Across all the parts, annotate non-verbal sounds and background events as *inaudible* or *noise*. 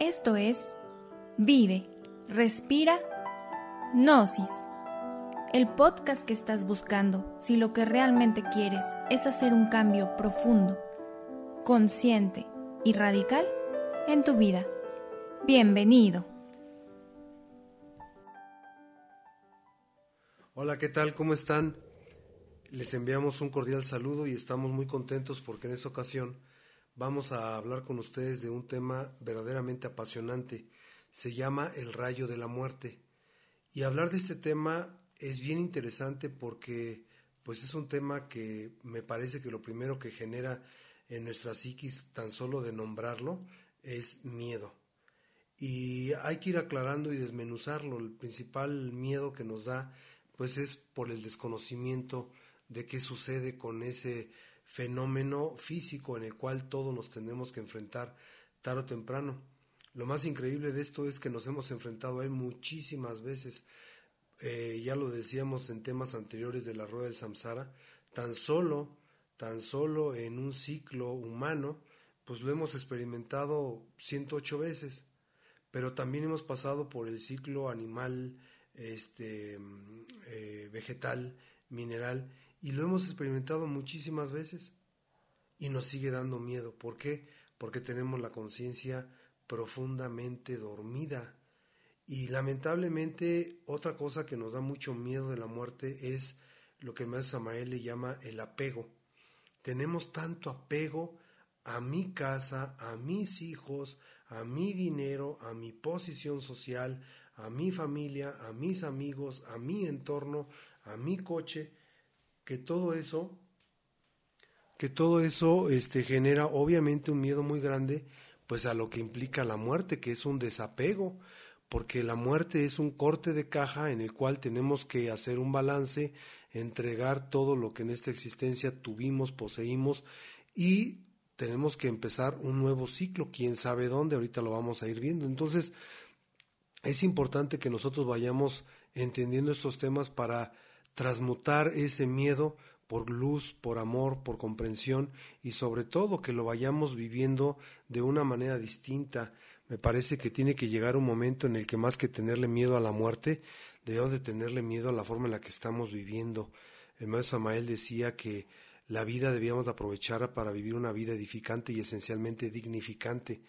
Esto es Vive, Respira, Gnosis. El podcast que estás buscando si lo que realmente quieres es hacer un cambio profundo, consciente y radical en tu vida. Bienvenido. Hola, ¿qué tal? ¿Cómo están? Les enviamos un cordial saludo y estamos muy contentos porque en esta ocasión vamos a hablar con ustedes de un tema verdaderamente apasionante. Se llama el rayo de la muerte. Y hablar de este tema es bien interesante porque pues es un tema que me parece que lo primero que genera en nuestra psiquis tan solo de nombrarlo es miedo. Y hay que ir aclarando y desmenuzarlo. El principal miedo que nos da pues es por el desconocimiento de qué sucede con ese fenómeno físico en el cual todos nos tenemos que enfrentar tarde o temprano. Lo más increíble de esto es que nos hemos enfrentado a él muchísimas veces. Eh, ya lo decíamos en temas anteriores de la rueda del samsara, tan solo, tan solo en un ciclo humano, pues lo hemos experimentado 108 veces, pero también hemos pasado por el ciclo animal, este, eh, vegetal, mineral, y lo hemos experimentado muchísimas veces y nos sigue dando miedo. ¿Por qué? Porque tenemos la conciencia profundamente dormida. Y lamentablemente otra cosa que nos da mucho miedo de la muerte es lo que maestro Samael le llama el apego. Tenemos tanto apego a mi casa, a mis hijos, a mi dinero, a mi posición social, a mi familia, a mis amigos, a mi entorno, a mi coche, que todo eso, que todo eso este, genera obviamente un miedo muy grande, pues a lo que implica la muerte, que es un desapego, porque la muerte es un corte de caja en el cual tenemos que hacer un balance, entregar todo lo que en esta existencia tuvimos, poseímos y tenemos que empezar un nuevo ciclo, quién sabe dónde, ahorita lo vamos a ir viendo. Entonces, es importante que nosotros vayamos entendiendo estos temas para transmutar ese miedo por luz, por amor, por comprensión y sobre todo que lo vayamos viviendo de una manera distinta. Me parece que tiene que llegar un momento en el que más que tenerle miedo a la muerte, debemos de tenerle miedo a la forma en la que estamos viviendo. El maestro Samael decía que la vida debíamos de aprovechar para vivir una vida edificante y esencialmente dignificante.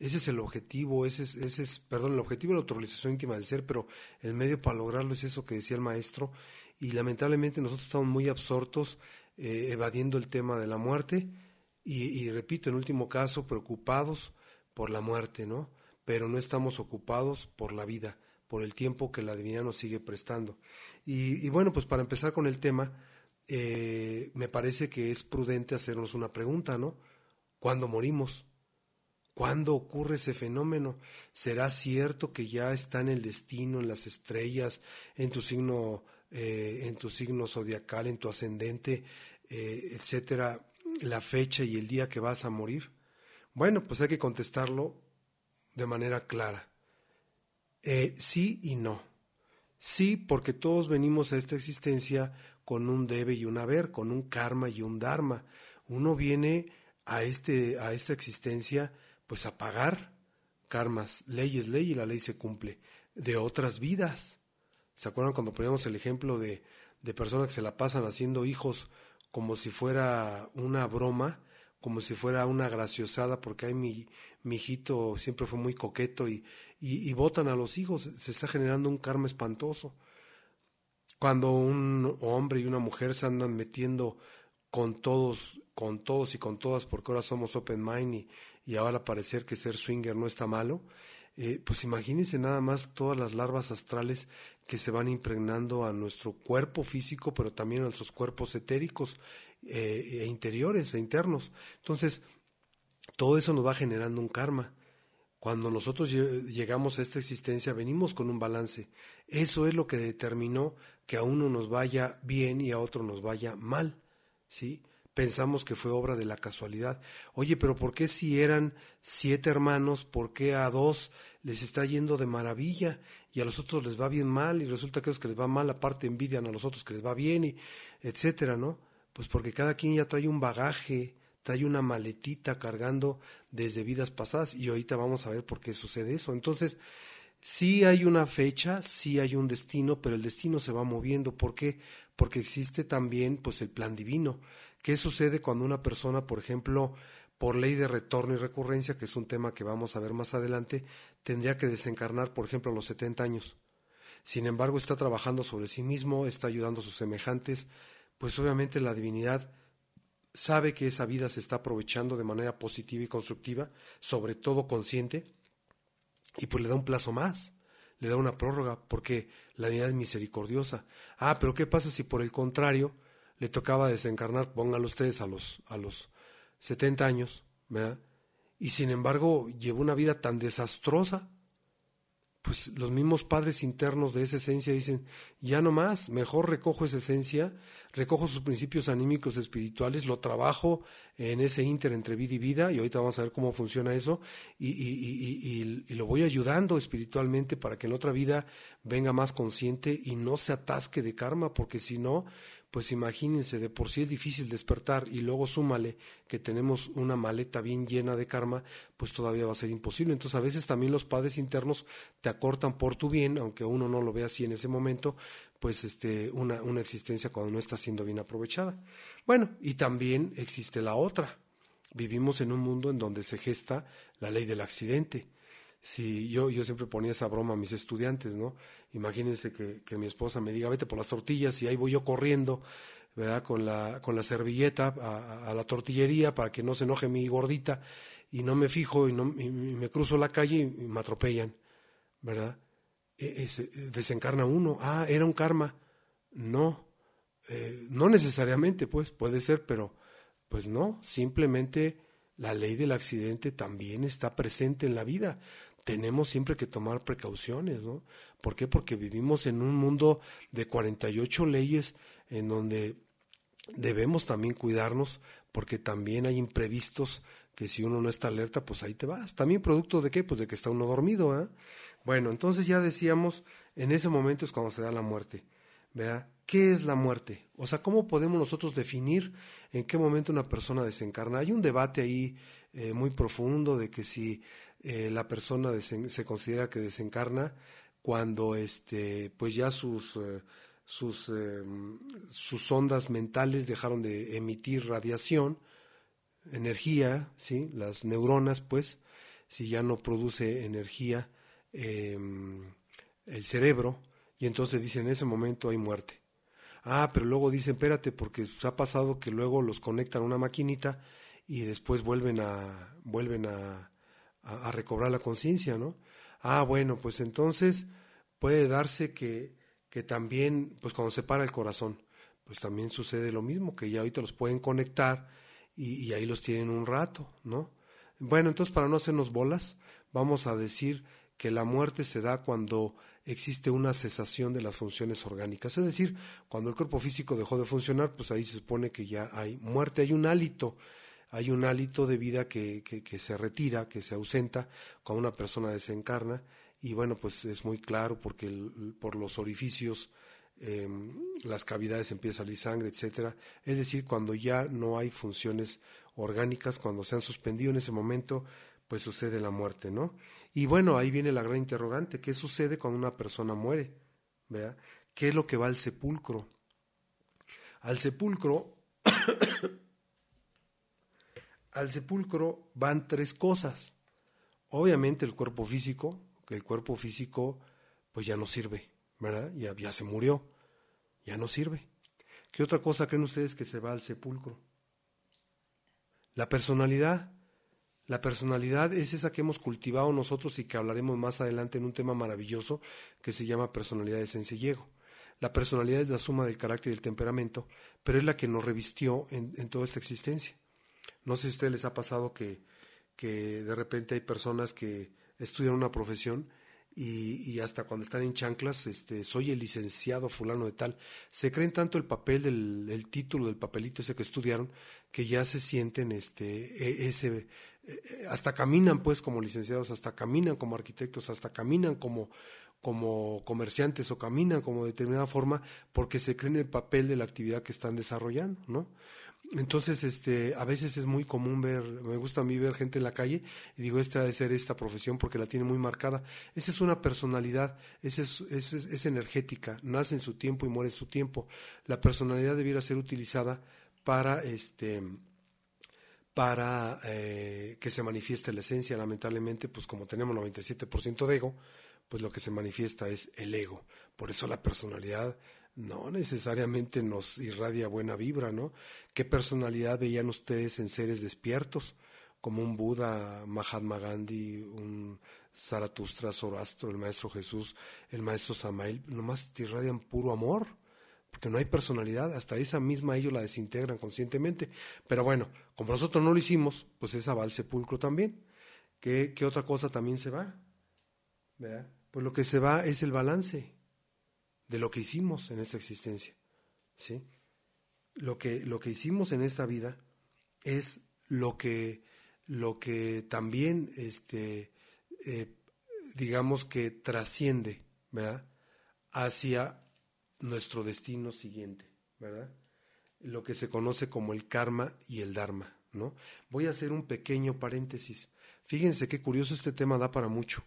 Ese es el objetivo, ese es, ese es, perdón, el objetivo de la autorización íntima del ser, pero el medio para lograrlo es eso que decía el maestro, y lamentablemente nosotros estamos muy absortos eh, evadiendo el tema de la muerte y, repito, en último caso, preocupados por la muerte, ¿no? Pero no estamos ocupados por la vida, por el tiempo que la divinidad nos sigue prestando. Y, bueno, pues para empezar con el tema, eh, me parece que es prudente hacernos una pregunta, ¿no? ¿Cuándo morimos? ¿Cuándo ocurre ese fenómeno? ¿Será cierto que ya está en el destino, en las estrellas, en tu signo eh, en tu signo zodiacal, en tu ascendente, eh, etcétera, la fecha y el día que vas a morir? Bueno, pues hay que contestarlo de manera clara. Eh, sí y no. Sí, porque todos venimos a esta existencia con un debe y un haber, con un karma y un dharma. Uno viene a, este, a esta existencia pues a pagar karmas. Ley es ley y la ley se cumple. De otras vidas. ¿Se acuerdan cuando poníamos el ejemplo de, de personas que se la pasan haciendo hijos como si fuera una broma, como si fuera una graciosada, porque hay mi, hijito siempre fue muy coqueto y, y, y votan a los hijos, se está generando un karma espantoso. Cuando un hombre y una mujer se andan metiendo con todos, con todos y con todas, porque ahora somos open mind y, y ahora parecer que ser swinger no está malo, eh, pues imagínense nada más todas las larvas astrales que se van impregnando a nuestro cuerpo físico, pero también a nuestros cuerpos etéricos eh, e interiores e internos. Entonces, todo eso nos va generando un karma. Cuando nosotros llegamos a esta existencia, venimos con un balance. Eso es lo que determinó que a uno nos vaya bien y a otro nos vaya mal. ¿Sí? Pensamos que fue obra de la casualidad. Oye, pero ¿por qué si eran siete hermanos, por qué a dos les está yendo de maravilla y a los otros les va bien mal y resulta que a los que les va mal aparte envidian a los otros que les va bien y etcétera, ¿no? Pues porque cada quien ya trae un bagaje, trae una maletita cargando desde vidas pasadas y ahorita vamos a ver por qué sucede eso. Entonces, sí hay una fecha, sí hay un destino, pero el destino se va moviendo. ¿Por qué? Porque existe también pues el plan divino. ¿Qué sucede cuando una persona, por ejemplo, por ley de retorno y recurrencia, que es un tema que vamos a ver más adelante, tendría que desencarnar, por ejemplo, a los 70 años? Sin embargo, está trabajando sobre sí mismo, está ayudando a sus semejantes, pues obviamente la divinidad sabe que esa vida se está aprovechando de manera positiva y constructiva, sobre todo consciente, y pues le da un plazo más, le da una prórroga, porque la divinidad es misericordiosa. Ah, pero ¿qué pasa si por el contrario le tocaba desencarnar, pónganlo ustedes a los, a los 70 años, ¿verdad? Y sin embargo llevó una vida tan desastrosa pues los mismos padres internos de esa esencia dicen, ya no más, mejor recojo esa esencia, recojo sus principios anímicos espirituales, lo trabajo en ese inter entre vida y vida, y ahorita vamos a ver cómo funciona eso, y, y, y, lo voy ayudando espiritualmente para que en otra vida venga más consciente y no se atasque de karma, porque si no, pues imagínense, de por sí es difícil despertar y luego súmale que tenemos una maleta bien llena de karma, pues todavía va a ser imposible. Entonces a veces también los padres internos te acortan por tu bien, aunque uno no lo vea así en ese momento, pues este, una, una existencia cuando no está siendo bien aprovechada. Bueno, y también existe la otra. Vivimos en un mundo en donde se gesta la ley del accidente. Si yo, yo siempre ponía esa broma a mis estudiantes, ¿no? Imagínense que, que, mi esposa me diga, vete por las tortillas y ahí voy yo corriendo, ¿verdad? Con la, con la servilleta a, la tortillería para que no se enoje mi gordita y no me fijo y, no, me cruzo la calle y, me atropellan, ¿verdad? E, desencarna uno, ah, era un karma. No, eh, no necesariamente, pues, puede ser, pero pues no, simplemente la ley del accidente también está presente en la vida tenemos siempre que tomar precauciones, ¿no? ¿Por qué? Porque vivimos en un mundo de 48 leyes en donde debemos también cuidarnos porque también hay imprevistos que si uno no está alerta, pues ahí te vas. También producto de qué? Pues de que está uno dormido, ¿eh? Bueno, entonces ya decíamos, en ese momento es cuando se da la muerte, ¿verdad? ¿Qué es la muerte? O sea, ¿cómo podemos nosotros definir en qué momento una persona desencarna? Hay un debate ahí eh, muy profundo de que si eh, la persona se considera que desencarna cuando este, pues ya sus, eh, sus, em, sus ondas mentales dejaron de emitir radiación, energía, ¿sí? las neuronas, pues, si ya no produce energía em, el cerebro, y entonces dicen en ese momento hay muerte. Ah, pero luego dicen, espérate, porque ha pasado que luego los conectan a una maquinita y después vuelven a, vuelven a, a, recobrar la conciencia, ¿no? Ah, bueno, pues entonces puede darse que, que también, pues cuando se para el corazón, pues también sucede lo mismo, que ya ahorita los pueden conectar y, y ahí los tienen un rato, ¿no? Bueno, entonces para no hacernos bolas, vamos a decir que la muerte se da cuando existe una cesación de las funciones orgánicas, es decir, cuando el cuerpo físico dejó de funcionar, pues ahí se supone que ya hay muerte, hay un hálito hay un hálito de vida que, que, se retira, que se ausenta cuando una persona desencarna y bueno, pues es muy claro porque por los orificios, em, las cavidades empieza a salir sangre, etcétera. Es decir, cuando ya no hay funciones orgánicas, cuando se han suspendido en ese momento, pues sucede la muerte, ¿no? Y bueno, ahí viene la gran interrogante, ¿qué sucede cuando una persona muere? ¿Vea? ¿Qué es lo que va al sepulcro? Al sepulcro al sepulcro van tres cosas. Obviamente el cuerpo físico, que el cuerpo físico pues ya no sirve, ¿verdad? Ya, ya se murió, ya no sirve. ¿Qué otra cosa creen ustedes que se va al sepulcro? La personalidad. La personalidad es esa que hemos cultivado nosotros y que hablaremos más adelante en un tema maravilloso que se llama personalidad de sencillego. La personalidad es la suma del carácter y del temperamento, pero es la que nos revistió en, en toda esta existencia. No sé si a ustedes les ha pasado que, que de repente hay personas que estudian una profesión y, y, hasta cuando están en chanclas, este, soy el licenciado fulano de tal, se creen tanto el papel del título del papelito ese que estudiaron que ya se sienten este, e, ese, e, hasta caminan pues como licenciados, hasta caminan como arquitectos, hasta caminan como, como comerciantes o caminan como de determinada forma porque se creen el papel de la actividad que están desarrollando, ¿no? Entonces, este, a veces es muy común ver, me gusta a mí ver gente en la calle y digo, esta debe ser esta profesión porque la tiene muy marcada. Esa es una personalidad, esa es, es, es energética, nace en su tiempo y muere en su tiempo. La personalidad debiera ser utilizada para, este, para eh, que se manifieste la esencia. Lamentablemente, pues como tenemos 97% de ego, pues lo que se manifiesta es el ego. Por eso la personalidad no necesariamente nos irradia buena vibra, ¿no? ¿Qué personalidad veían ustedes en seres despiertos? Como un Buda, Mahatma Gandhi, un Zaratustra, Zoroastro, el Maestro Jesús, el Maestro Samael, nomás te irradian puro amor, porque no hay personalidad, hasta esa misma ellos la desintegran conscientemente. Pero bueno, como nosotros no lo hicimos, pues esa va al sepulcro también. ¿Qué, qué otra cosa también se va? Pues lo que se va es el balance de lo que hicimos en esta existencia. ¿sí? Lo, que, lo que hicimos en esta vida es lo que, lo que también, este, eh, digamos que trasciende ¿verdad? hacia nuestro destino siguiente, ¿verdad? Lo que se conoce como el karma y el dharma, ¿no? Voy a hacer un pequeño paréntesis. Fíjense qué curioso este tema da para mucho.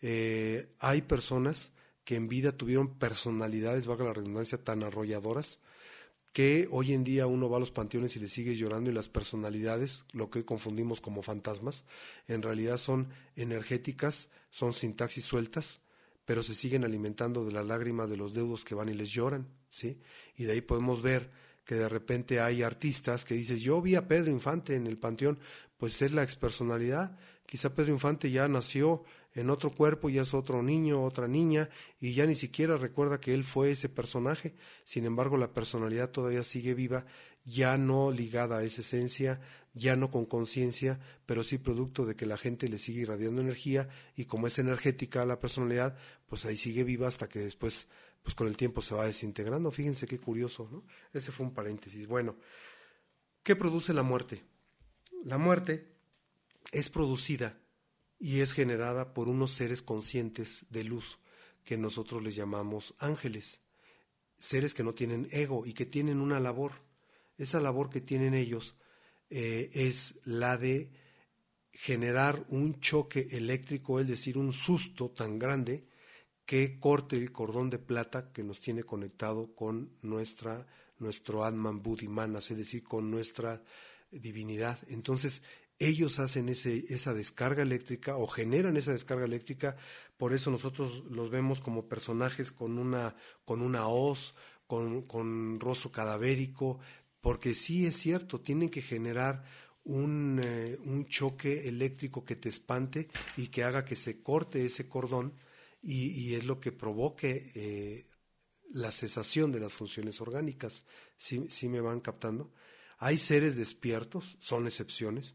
Eh, hay personas que en vida tuvieron personalidades, valga la redundancia, tan arrolladoras, que hoy en día uno va a los panteones y le sigue llorando y las personalidades, lo que hoy confundimos como fantasmas, en realidad son energéticas, son sintaxis sueltas, pero se siguen alimentando de la lágrima de los deudos que van y les lloran, ¿sí? Y de ahí podemos ver que de repente hay artistas que dices, yo vi a Pedro Infante en el panteón, pues es la expersonalidad, quizá Pedro Infante ya nació en otro cuerpo ya es otro niño, otra niña, y ya ni siquiera recuerda que él fue ese personaje. Sin embargo, la personalidad todavía sigue viva, ya no ligada a esa esencia, ya no con conciencia, pero sí producto de que la gente le sigue irradiando energía, y como es energética la personalidad, pues ahí sigue viva hasta que después, pues con el tiempo se va desintegrando. Fíjense qué curioso, ¿no? Ese fue un paréntesis. Bueno, ¿qué produce la muerte? La muerte es producida y es generada por unos seres conscientes de luz que nosotros les llamamos ángeles, seres que no tienen ego y que tienen una labor. Esa labor que tienen ellos eh, es la de generar un choque eléctrico, es decir, un susto tan grande que corte el cordón de plata que nos tiene conectado con nuestra, nuestro Atman Buddhimanas, es decir, con nuestra divinidad. Entonces, ellos hacen ese, esa descarga eléctrica o generan esa descarga eléctrica, por eso nosotros los vemos como personajes con una, con una hoz, con, con rostro cadavérico, porque sí es cierto, tienen que generar un, eh, un, choque eléctrico que te espante y que haga que se corte ese cordón y, es lo que provoque eh, la cesación de las funciones orgánicas. ¿Sí, ¿Sí me van captando? Hay seres despiertos, son excepciones,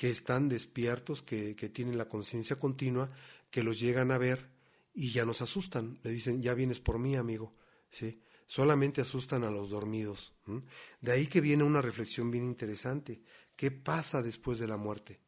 que están despiertos, que, que tienen la conciencia continua, que los llegan a ver y ya nos asustan. Le dicen, ya vienes por mí, amigo. ¿Sí? Solamente asustan a los dormidos. De ahí que viene una reflexión bien interesante. ¿Qué pasa después de la muerte?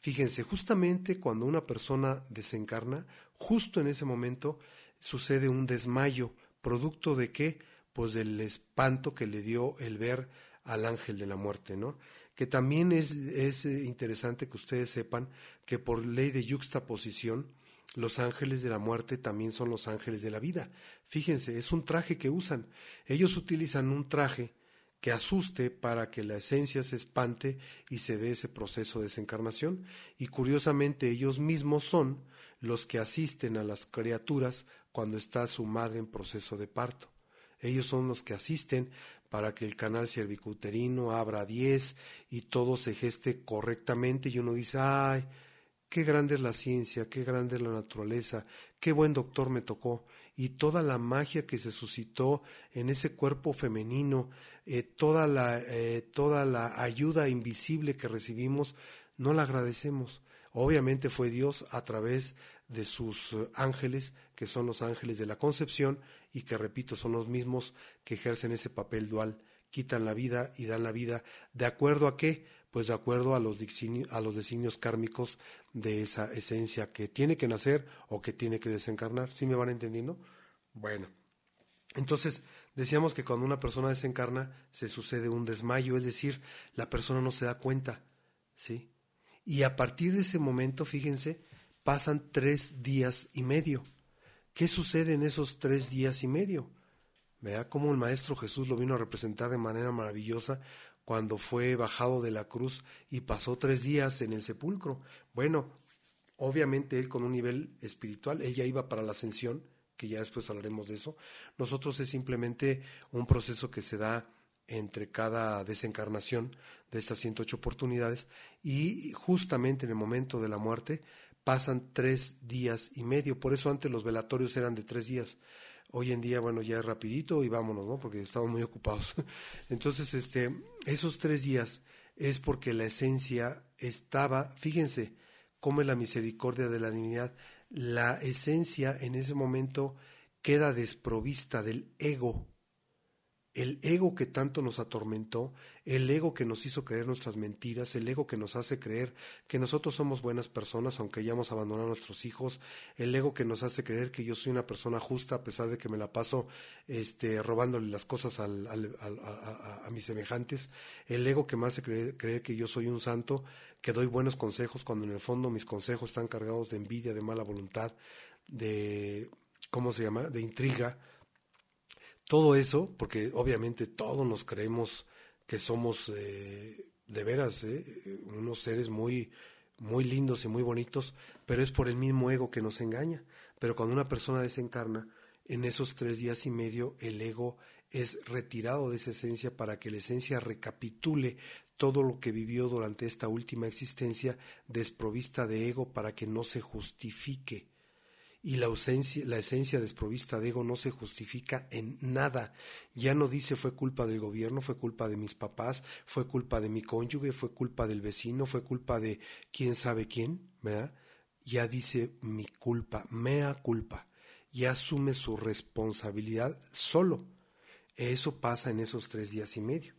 Fíjense, justamente cuando una persona desencarna, justo en ese momento sucede un desmayo, producto de qué? Pues del espanto que le dio el ver al ángel de la muerte, ¿no? Que también es, es eh, interesante que ustedes sepan que por ley de yuxtaposición, los ángeles de la muerte también son los ángeles de la vida. Fíjense, es un traje que usan. Ellos utilizan un traje que asuste para que la esencia se espante y se dé ese proceso de desencarnación. Y curiosamente ellos mismos son los que asisten a las criaturas cuando está su madre en proceso de parto. Ellos son los que asisten para que el canal cervicuterino abra 10 y todo se geste correctamente y uno dice, ay, qué grande es la ciencia, qué grande es la naturaleza, qué buen doctor me tocó y toda la magia que se suscitó en ese cuerpo femenino, eh, toda, la, eh, toda la ayuda invisible que recibimos, no la agradecemos. Obviamente fue Dios a través de sus eh, ángeles, que son los ángeles de la concepción, y que, repito, son los mismos que ejercen ese papel dual, quitan la vida y dan la vida. ¿De acuerdo a qué? Pues de acuerdo a los, a los designios kármicos de esa esencia que tiene que nacer o que tiene que desencarnar. ¿Sí me van entendiendo? Bueno, entonces, Decíamos que cuando una persona desencarna se sucede un desmayo, es decir, la persona no se da cuenta, ¿sí? Y a partir de ese momento, fíjense, pasan tres días y medio. ¿Qué sucede en esos tres días y medio? Vea cómo el Maestro Jesús lo vino a representar de manera maravillosa cuando fue bajado de la cruz y pasó tres días en el sepulcro. Bueno, obviamente él con un nivel espiritual, él ya iba para la ascensión, que ya después hablaremos de eso. Nosotros es simplemente un proceso que se da entre cada desencarnación de estas 108 oportunidades y justamente en el momento de la muerte pasan tres días y medio. Por eso antes los velatorios eran de tres días. Hoy en día, bueno, ya es rapidito y vámonos, ¿no? Porque estamos muy ocupados. *laughs* Entonces, este, esos tres días es porque la esencia estaba, fíjense cómo es la misericordia de la divinidad, la esencia en ese momento queda desprovista del ego. El ego que tanto nos atormentó, el ego que nos hizo creer nuestras mentiras, el ego que nos hace creer que nosotros somos buenas personas aunque hayamos abandonado a nuestros hijos, el ego que nos hace creer que yo soy una persona justa a pesar de que me la paso este, robándole las cosas al, a, mis semejantes, el ego que me hace creer, creer que yo soy un santo, que doy buenos consejos cuando en el fondo mis consejos están cargados de envidia, de mala voluntad, de, ¿cómo se llama?, de intriga. Todo eso, porque obviamente todos nos creemos que somos eh, de veras eh, unos seres muy, muy lindos y muy bonitos, pero es por el mismo ego que nos engaña. Pero cuando una persona desencarna, en esos tres días y medio el ego es retirado de esa esencia para que la esencia recapitule todo lo que vivió durante esta última existencia desprovista de ego para que no se justifique. Y la, ausencia, la esencia desprovista de ego no se justifica en nada. Ya no dice fue culpa del gobierno, fue culpa de mis papás, fue culpa de mi cónyuge, fue culpa del vecino, fue culpa de quién sabe quién, ¿verdad? Ya dice mi culpa, mea culpa. Ya asume su responsabilidad solo. Eso pasa en esos tres días y medio.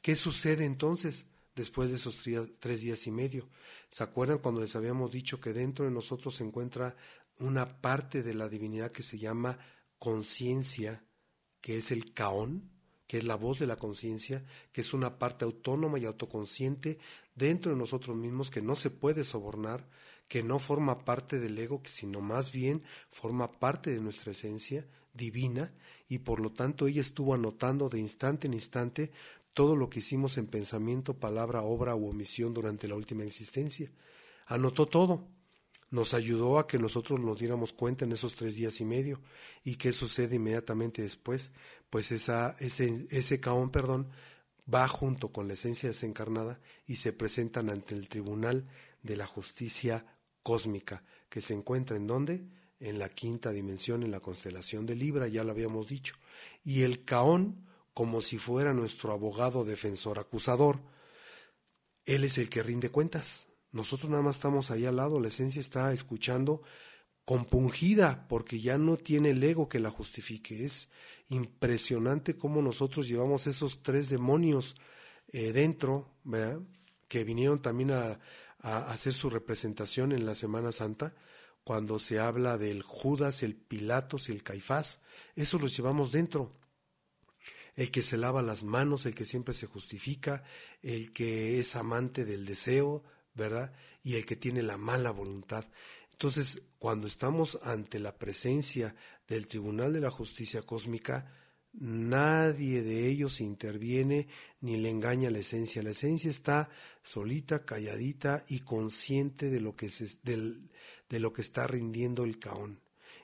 ¿Qué sucede entonces después de esos tres días y medio? ¿Se acuerdan cuando les habíamos dicho que dentro de nosotros se encuentra una parte de la divinidad que se llama conciencia, que es el caón, que es la voz de la conciencia, que es una parte autónoma y autoconsciente dentro de nosotros mismos que no se puede sobornar, que no forma parte del ego, sino más bien forma parte de nuestra esencia divina y por lo tanto ella estuvo anotando de instante en instante todo lo que hicimos en pensamiento, palabra, obra u omisión durante la última existencia. Anotó todo. Nos ayudó a que nosotros nos diéramos cuenta en esos tres días y medio. ¿Y qué sucede inmediatamente después? Pues esa, ese, ese caón, perdón, va junto con la esencia desencarnada y se presentan ante el tribunal de la justicia cósmica, que se encuentra en dónde? En la quinta dimensión, en la constelación de Libra, ya lo habíamos dicho. Y el caón, como si fuera nuestro abogado defensor acusador. Él es el que rinde cuentas. Nosotros nada más estamos ahí al lado, la esencia está escuchando compungida porque ya no tiene el ego que la justifique. Es impresionante cómo nosotros llevamos esos tres demonios eh, dentro, ¿verdad? que vinieron también a, a hacer su representación en la Semana Santa, cuando se habla del Judas, el Pilatos y el Caifás. Eso los llevamos dentro el que se lava las manos, el que siempre se justifica, el que es amante del deseo, ¿verdad? Y el que tiene la mala voluntad. Entonces, cuando estamos ante la presencia del Tribunal de la Justicia Cósmica, nadie de ellos interviene ni le engaña la esencia. La esencia está solita, calladita y consciente de lo que, de lo que está rindiendo el caón.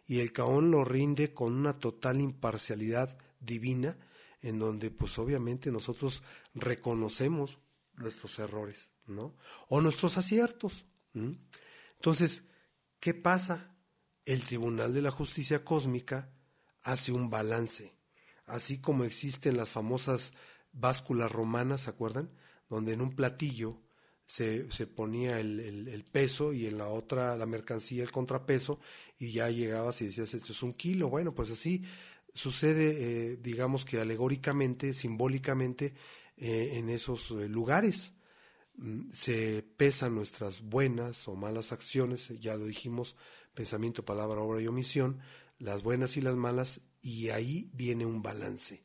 Y el caón lo rinde con una total imparcialidad divina en donde pues obviamente nosotros reconocemos nuestros errores, ¿no? O nuestros aciertos. Entonces, ¿qué pasa? El Tribunal de la Justicia Cósmica hace un balance, así como existen las famosas básculas romanas, ¿se acuerdan? Donde en un platillo se, se ponía el, el, peso y en la otra la mercancía el contrapeso y ya llegabas y decías, esto es un kilo. Bueno, pues así sucede, eh, digamos que alegóricamente, simbólicamente, eh, en esos eh, lugares. Mm, se pesan nuestras buenas o malas acciones, ya lo dijimos, pensamiento, palabra, obra y omisión, las buenas y las malas, y ahí viene un balance.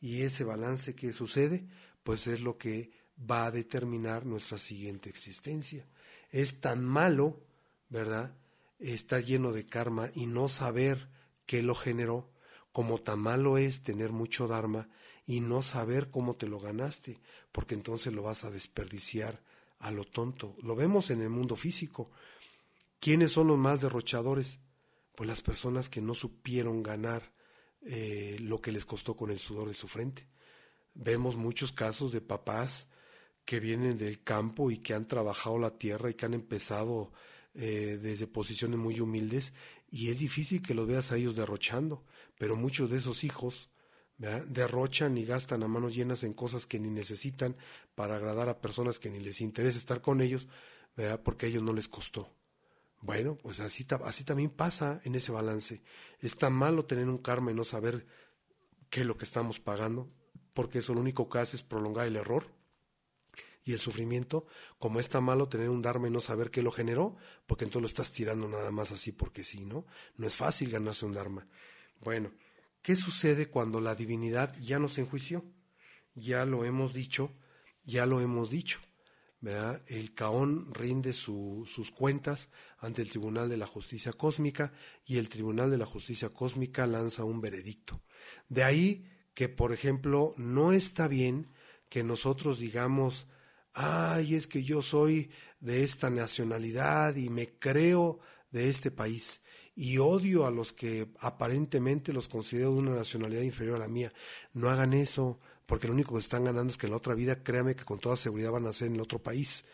Y ese balance que sucede, pues es lo que va a determinar nuestra siguiente existencia. Es tan malo, ¿verdad? Estar lleno de karma y no saber qué lo generó, como tan malo es tener mucho dharma y no saber cómo te lo ganaste, porque entonces lo vas a desperdiciar a lo tonto. Lo vemos en el mundo físico. ¿Quiénes son los más derrochadores? Pues las personas que no supieron ganar eh, lo que les costó con el sudor de su frente. Vemos muchos casos de papás que vienen del campo y que han trabajado la tierra y que han empezado eh, desde posiciones muy humildes y es difícil que los veas a ellos derrochando, pero muchos de esos hijos derrochan y gastan a manos llenas en cosas que ni necesitan para agradar a personas que ni les interesa estar con ellos, porque a ellos no les costó. Bueno, pues así, también pasa en ese balance. Es tan malo tener un karma y no saber qué es lo que estamos pagando, porque eso lo único que hace es prolongar el error y el sufrimiento, como es tan malo tener un dharma y no saber qué lo generó, porque entonces lo estás tirando nada más así porque sí, ¿no? No es fácil ganarse un dharma. Bueno, ¿qué sucede cuando la divinidad ya nos enjuició? Ya lo hemos dicho, ya lo hemos dicho. El Caón rinde sus cuentas ante el Tribunal de la Justicia Cósmica y el Tribunal de la Justicia Cósmica lanza un veredicto. De ahí que, por ejemplo, no está bien que nosotros digamos, ay, es que yo soy de esta nacionalidad y me creo de este país y odio a los que aparentemente los considero de una nacionalidad inferior a la mía. No hagan eso, porque lo único que están ganando es que en la otra vida, créame que con toda seguridad van a ser en el otro país.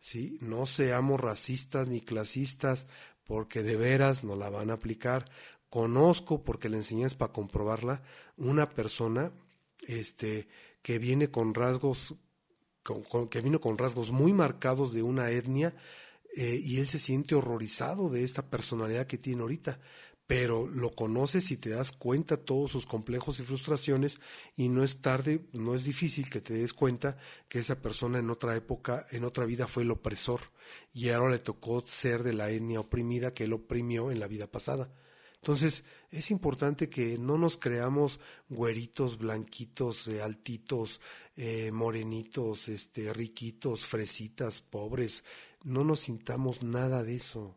¿sí? No seamos racistas ni clasistas, porque de veras no la van a aplicar. Conozco, porque la enseñé para comprobarla, una persona este, que viene con rasgos, que vino con rasgos muy marcados de una etnia, eh, y él se siente horrorizado de esta personalidad que tiene ahorita pero lo conoces y te das cuenta todos sus complejos y frustraciones y no es tarde, no es difícil que te des cuenta que esa persona en otra época, en otra vida fue el opresor y ahora le tocó ser de la etnia oprimida que él oprimió en la vida pasada. Entonces, es importante que no nos creamos güeritos, blanquitos, eh, altitos, eh, morenitos, este, riquitos, fresitas, pobres. No nos sintamos nada de eso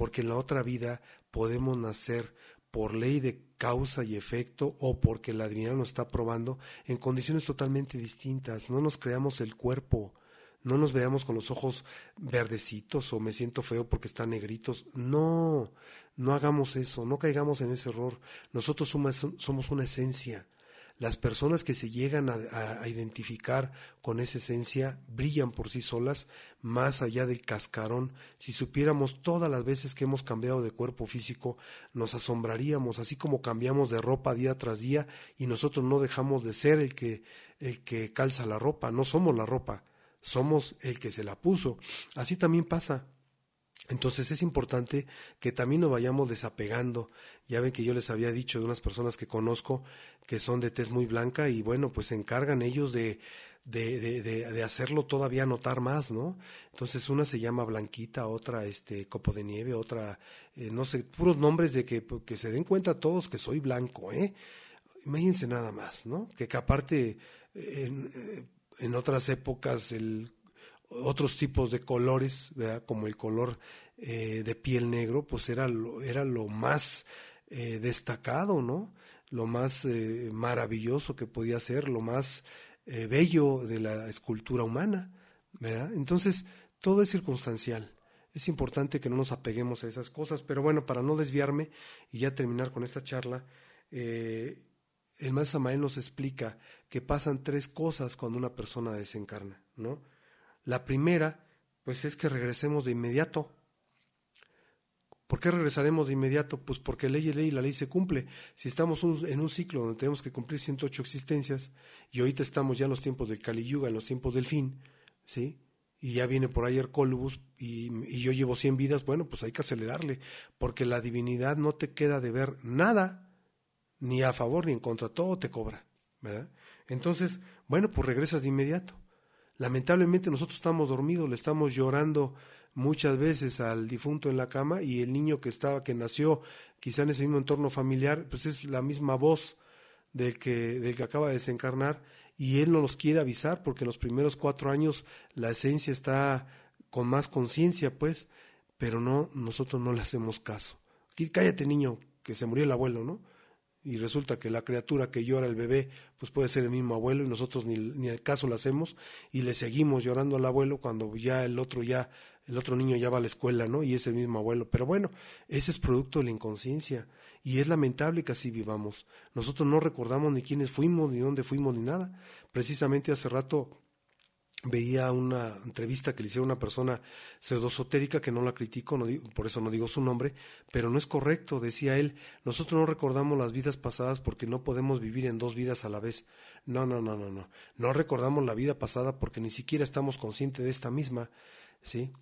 porque en la otra vida podemos nacer por ley de causa y efecto o porque la divinidad nos está probando en condiciones totalmente distintas. No nos creamos el cuerpo, no nos veamos con los ojos verdecitos o me siento feo porque están negritos. No, no hagamos eso, no caigamos en ese error. Nosotros somos una esencia. Las personas que se llegan a, identificar con esa esencia brillan por sí solas más allá del cascarón. Si supiéramos todas las veces que hemos cambiado de cuerpo físico, nos asombraríamos, así como cambiamos de ropa día tras día y nosotros no dejamos de ser el que, el que calza la ropa, no somos la ropa, somos el que se la puso. Así también pasa entonces es importante que también nos vayamos desapegando. Ya ven que yo les había dicho de unas personas que conozco que son de tez muy blanca y bueno, pues se encargan ellos de, de, de, hacerlo todavía notar más, ¿no? Entonces una se llama Blanquita, otra este Copo de Nieve, otra, eh, no sé, puros nombres de que, que se den cuenta todos que soy blanco, ¿eh? Imagínense nada más, ¿no? Que, que aparte en, eh, en otras épocas el otros tipos de colores, ¿verdad? como el color eh, de piel negro, pues era lo, era lo más eh, destacado, ¿no? Lo más eh, maravilloso que podía ser, lo más bello de la escultura humana, ¿verdad? Entonces, todo es circunstancial. Es importante que no nos apeguemos a esas cosas, pero bueno, para no desviarme y ya terminar con esta charla, el Maestro Samael nos explica que pasan tres cosas cuando una persona desencarna, ¿no? La primera, pues es que regresemos de inmediato. ¿Por qué regresaremos de inmediato? Pues porque ley es ley y la ley se cumple. Si estamos en un ciclo donde tenemos que cumplir 108 existencias y ahorita estamos ya en los tiempos del Kali Yuga, en los tiempos del fin, ¿sí? Y ya viene por ayer Colubus y, y yo llevo 100 vidas, bueno, pues hay que acelerarle, porque la divinidad no te queda de ver nada, ni a favor ni en contra, todo te cobra, ¿verdad? Entonces, bueno, pues regresas de inmediato. Lamentablemente nosotros estamos dormidos, le estamos llorando muchas veces al difunto en la cama y el niño que estaba, que nació quizá en ese mismo entorno familiar, pues es la misma voz del que, del que acaba de desencarnar y él no los quiere avisar porque en los primeros cuatro años la esencia está con más conciencia, pues, pero no, nosotros no le hacemos caso. Cállate, niño, que se murió el abuelo, ¿no? Y resulta que la criatura que llora el bebé, pues puede ser el mismo abuelo y nosotros ni, ni el caso lo hacemos y le seguimos llorando al abuelo cuando ya el otro ya, el otro niño ya va a la escuela, ¿no? Y es el mismo abuelo. Pero bueno, ese es producto de la inconsciencia y es lamentable que así vivamos. Nosotros no recordamos ni quiénes fuimos, ni dónde fuimos, ni nada. Precisamente hace rato veía una entrevista que le hicieron a una persona pseudosotérica que no la critico, por eso no digo su nombre, pero no es correcto, decía él, nosotros no recordamos las vidas pasadas porque no podemos vivir en dos vidas a la vez. No, no, no, no, no. No recordamos la vida pasada porque ni siquiera estamos conscientes de esta misma, ¿sí?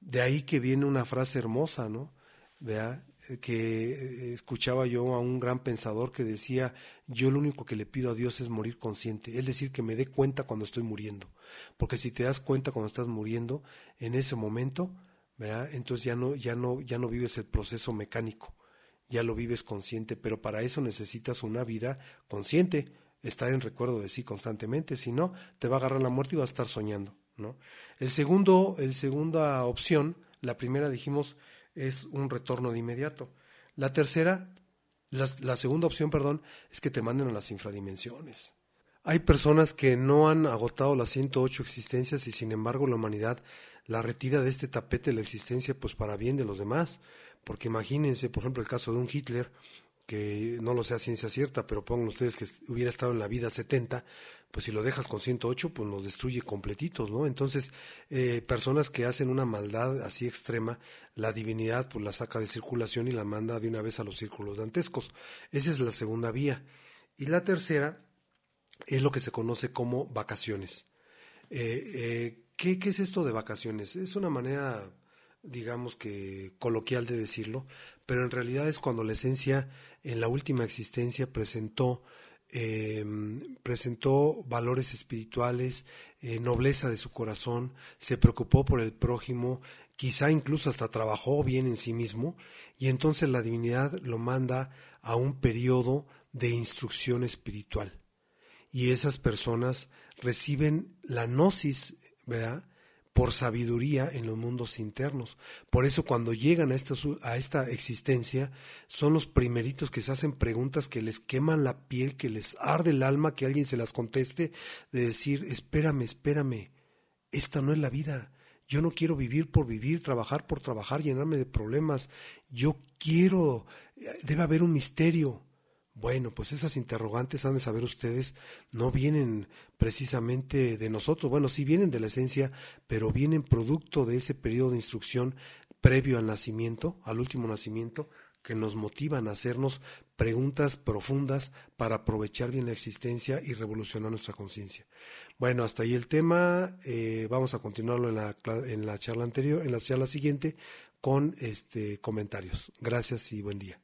De ahí que viene una frase hermosa, ¿no? Vea, que eh, escuchaba yo a un gran pensador que decía, yo lo único que le pido a Dios es morir consciente, es decir, que me dé cuenta cuando estoy muriendo, porque si te das cuenta cuando estás muriendo, en ese momento, ¿verdad? entonces ya no, ya, no, ya no vives el proceso mecánico, ya lo vives consciente, pero para eso necesitas una vida consciente, estar en recuerdo de sí constantemente, si no, te va a agarrar la muerte y vas a estar soñando. ¿no? El segundo, el segunda opción, la primera dijimos, es un retorno de inmediato. La tercera, la, segunda opción, perdón, es que te manden a las infradimensiones. Hay personas que no han agotado las 108 existencias y sin embargo la humanidad la retira de este tapete la existencia pues para bien de los demás. Porque imagínense, por ejemplo, el caso de un Hitler, que no lo sea ciencia cierta, pero pongan ustedes que hubiera estado en la vida 70, pues si lo dejas con 108, pues los destruye completitos, ¿no? Entonces, eh, personas que hacen una maldad así extrema, la divinidad pues la saca de circulación y la manda de una vez a los círculos dantescos. Esa es la segunda vía. Y la tercera es lo que se conoce como vacaciones. Eh, eh, ¿qué, ¿Qué es esto de vacaciones? Es una manera, digamos que coloquial de decirlo, pero en realidad es cuando la esencia en la última existencia presentó eh, presentó valores espirituales, eh, nobleza de su corazón, se preocupó por el prójimo, quizá incluso hasta trabajó bien en sí mismo, y entonces la divinidad lo manda a un periodo de instrucción espiritual. Y esas personas reciben la gnosis, ¿verdad? Por sabiduría en los mundos internos. Por eso cuando llegan a esta, a esta existencia, son los primeritos que se hacen preguntas que les queman la piel, que les arde el alma, que alguien se las conteste, de decir, espérame, espérame, esta no es la vida. Yo no quiero vivir por vivir, trabajar por trabajar, llenarme de problemas. Yo quiero, debe haber un misterio. Bueno, pues esas interrogantes han de saber ustedes, no vienen precisamente de nosotros, bueno, sí vienen de la esencia, pero vienen producto de ese periodo de instrucción previo al nacimiento, al último nacimiento, que nos motivan a hacernos preguntas profundas para aprovechar bien la existencia y revolucionar nuestra conciencia. Bueno, hasta ahí el tema. Eh, vamos a continuarlo en la, en la charla anterior, en la charla siguiente, con este comentarios. Gracias y buen día.